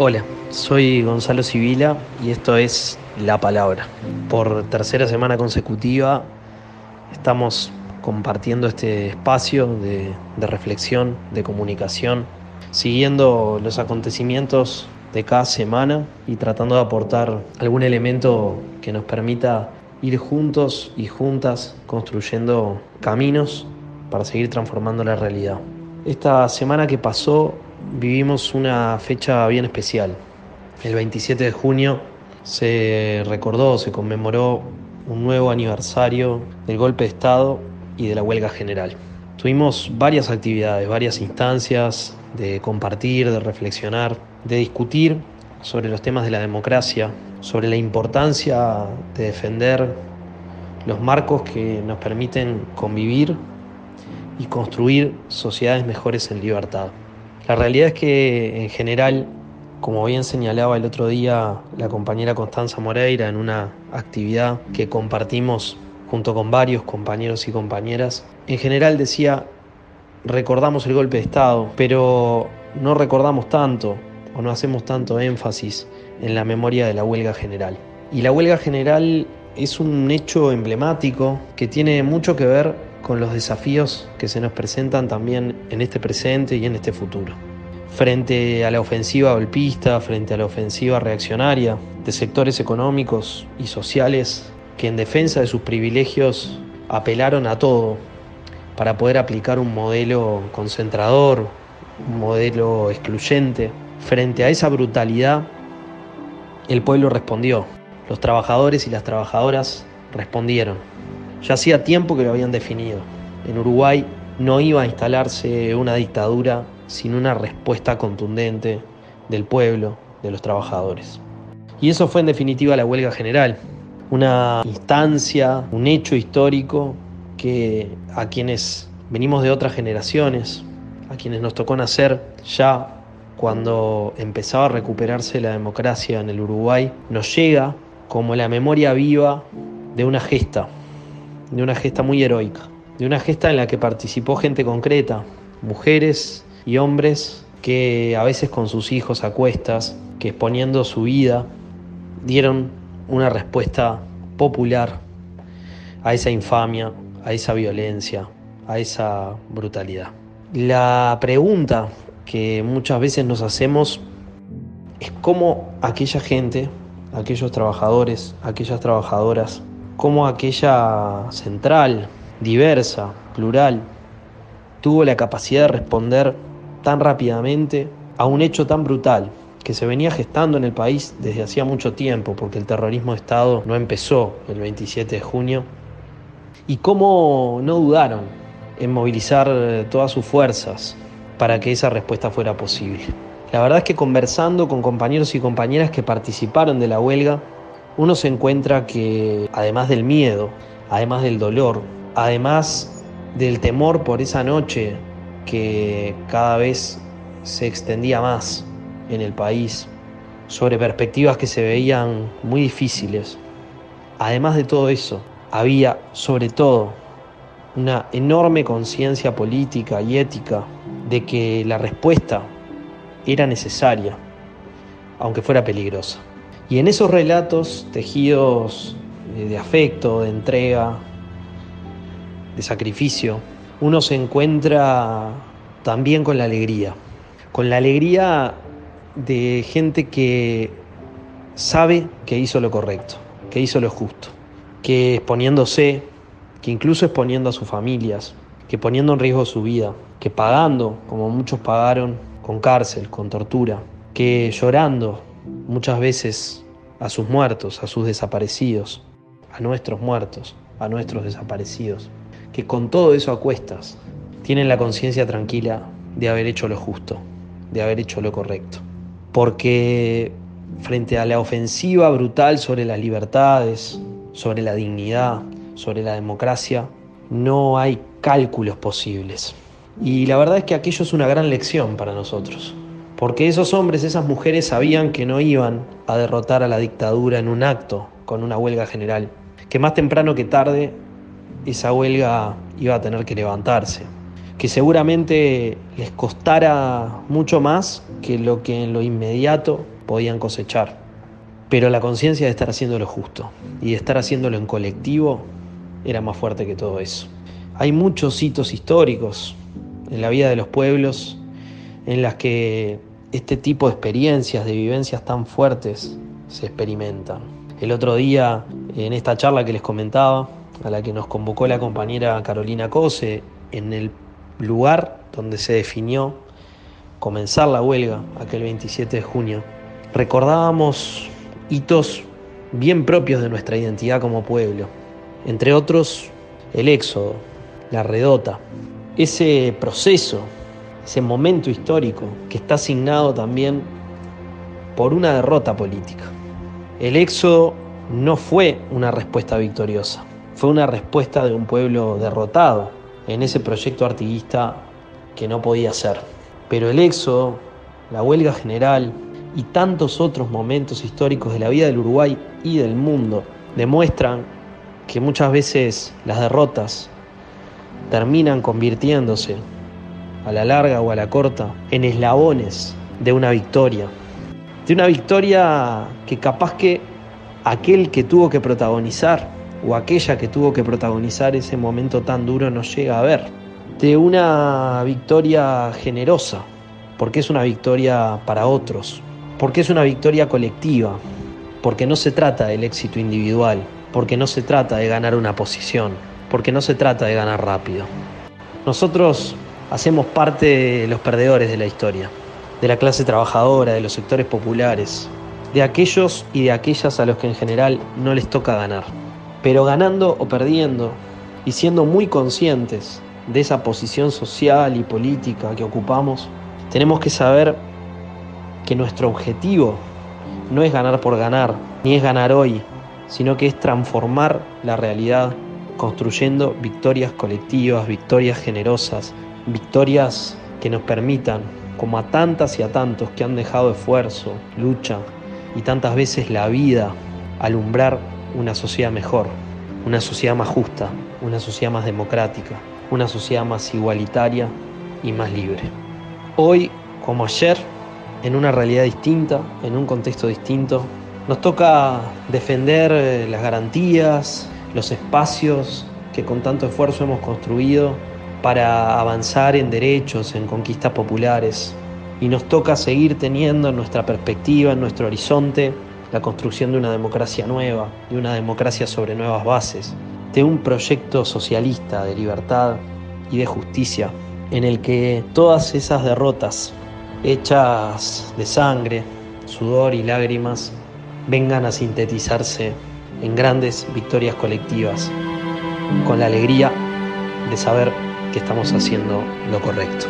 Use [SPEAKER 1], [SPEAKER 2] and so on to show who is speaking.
[SPEAKER 1] Hola, soy Gonzalo Sibila y esto es La Palabra. Por tercera semana consecutiva estamos compartiendo este espacio de, de, reflexión, de comunicación, siguiendo los acontecimientos de cada semana y tratando de aportar algún elemento que nos permita ir juntos y juntas construyendo caminos para seguir transformando la realidad. Esta semana que pasó vivimos una fecha bien especial. El 27 de junio se recordó, se conmemoró un nuevo aniversario del golpe de Estado y de la huelga general. Tuvimos varias actividades, varias instancias de compartir, de reflexionar, de discutir sobre los temas de la democracia, sobre la importancia de defender los marcos que nos permiten convivir y construir sociedades mejores en libertad. La realidad es que en general, como bien señalaba el otro día la compañera Constanza Moreira en una actividad que compartimos junto con varios compañeros y compañeras, en general decía, recordamos el golpe de Estado, pero no recordamos tanto o no hacemos tanto énfasis en la memoria de la huelga general. Y la huelga general es un hecho emblemático que tiene mucho que ver con los desafíos que se nos presentan también en este presente y en este futuro. Frente a la ofensiva golpista, frente a la ofensiva reaccionaria de sectores económicos y sociales que en defensa de sus privilegios apelaron a todo para poder aplicar un modelo concentrador, un modelo excluyente. Frente a esa brutalidad, el pueblo respondió, los trabajadores y las trabajadoras respondieron. Ya hacía tiempo que lo habían definido. En Uruguay no iba a instalarse una dictadura sin una respuesta contundente del pueblo, de los trabajadores. Y eso fue en definitiva la huelga general, una instancia, un hecho histórico que a quienes venimos de otras generaciones, a quienes nos tocó nacer ya cuando empezaba a recuperarse la democracia en el Uruguay, nos llega como la memoria viva de una gesta, de una gesta muy heroica, de una gesta en la que participó gente concreta, mujeres y hombres que a veces con sus hijos a cuestas, que exponiendo su vida, dieron una respuesta popular a esa infamia, a esa violencia, a esa brutalidad. La pregunta que muchas veces nos hacemos es cómo aquella gente, aquellos trabajadores, aquellas trabajadoras, cómo aquella central, diversa, plural, tuvo la capacidad de responder tan rápidamente a un hecho tan brutal que se venía gestando en el país desde hacía mucho tiempo, porque el terrorismo de Estado no empezó el 27 de junio, y cómo no dudaron en movilizar todas sus fuerzas para que esa respuesta fuera posible. La verdad es que conversando con compañeros y compañeras que participaron de la huelga, uno se encuentra que además del miedo, además del dolor, además del temor por esa noche que cada vez se extendía más en el país, sobre perspectivas que se veían muy difíciles, además de todo eso, había sobre todo una enorme conciencia política y ética de que la respuesta era necesaria, aunque fuera peligrosa. Y en esos relatos tejidos de afecto, de entrega, de sacrificio, uno se encuentra también con la alegría, con la alegría de gente que sabe que hizo lo correcto, que hizo lo justo, que exponiéndose, que incluso exponiendo a sus familias, que poniendo en riesgo su vida, que pagando, como muchos pagaron, con cárcel, con tortura, que llorando muchas veces a sus muertos, a sus desaparecidos, a nuestros muertos, a nuestros desaparecidos, que con todo eso a cuestas tienen la conciencia tranquila de haber hecho lo justo, de haber hecho lo correcto. Porque frente a la ofensiva brutal sobre las libertades, sobre la dignidad, sobre la democracia, no hay cálculos posibles. Y la verdad es que aquello es una gran lección para nosotros. Porque esos hombres, esas mujeres sabían que no iban a derrotar a la dictadura en un acto, con una huelga general. Que más temprano que tarde esa huelga iba a tener que levantarse. que seguramente les costara mucho más que lo que en lo inmediato podían cosechar. Pero la conciencia de estar haciendo lo justo y de estar haciéndolo en colectivo era más fuerte que todo eso. Hay muchos hitos históricos en la vida de los pueblos en las que este tipo de experiencias, de vivencias tan fuertes se experimentan. El otro día, en esta charla que les comentaba, a la que nos convocó la compañera Carolina Cose, en el lugar donde se definió comenzar la huelga, aquel 27 de junio, recordábamos hitos bien propios de nuestra identidad como pueblo, entre otros el éxodo, la redota, ese proceso, ese momento histórico que está asignado también por una derrota política. El éxodo no fue una respuesta victoriosa, fue una respuesta de un pueblo derrotado en ese proyecto artiguista que no podía ser. Pero el éxodo, la huelga general y tantos otros momentos históricos de la vida del Uruguay y del mundo demuestran que muchas veces las derrotas terminan convirtiéndose, a la larga o a la corta, en eslabones de una victoria. De una victoria que capaz que aquel que tuvo que protagonizar o aquella que tuvo que protagonizar ese momento tan duro no llega a ver. De una victoria generosa, porque es una victoria para otros, porque es una victoria colectiva, porque no se trata del éxito individual, porque no se trata de ganar una posición, porque no se trata de ganar rápido. Nosotros hacemos parte de los perdedores de la historia, de la clase trabajadora, de los sectores populares, de aquellos y de aquellas a los que en general no les toca ganar. Pero ganando o perdiendo y siendo muy conscientes de esa posición social y política que ocupamos, tenemos que saber que nuestro objetivo no es ganar por ganar, ni es ganar hoy, sino que es transformar la realidad construyendo victorias colectivas, victorias generosas, victorias que nos permitan, como a tantas y a tantos que han dejado esfuerzo, lucha y tantas veces la vida, alumbrar una sociedad mejor, una sociedad más justa, una sociedad más democrática, una sociedad más igualitaria y más libre. Hoy, como ayer, en una realidad distinta, en un contexto distinto, nos toca defender eh, las garantías, los espacios que con tanto esfuerzo hemos construido para avanzar en derechos, en conquistas populares. Y nos toca seguir teniendo en nuestra perspectiva, en nuestro horizonte, la construcción de una democracia nueva, de una democracia sobre nuevas bases, de un proyecto socialista de libertad y de justicia, en el que todas esas derrotas hechas de sangre, sudor y lágrimas vengan a sintetizarse en grandes victorias colectivas, con la alegría de saber que estamos haciendo lo correcto.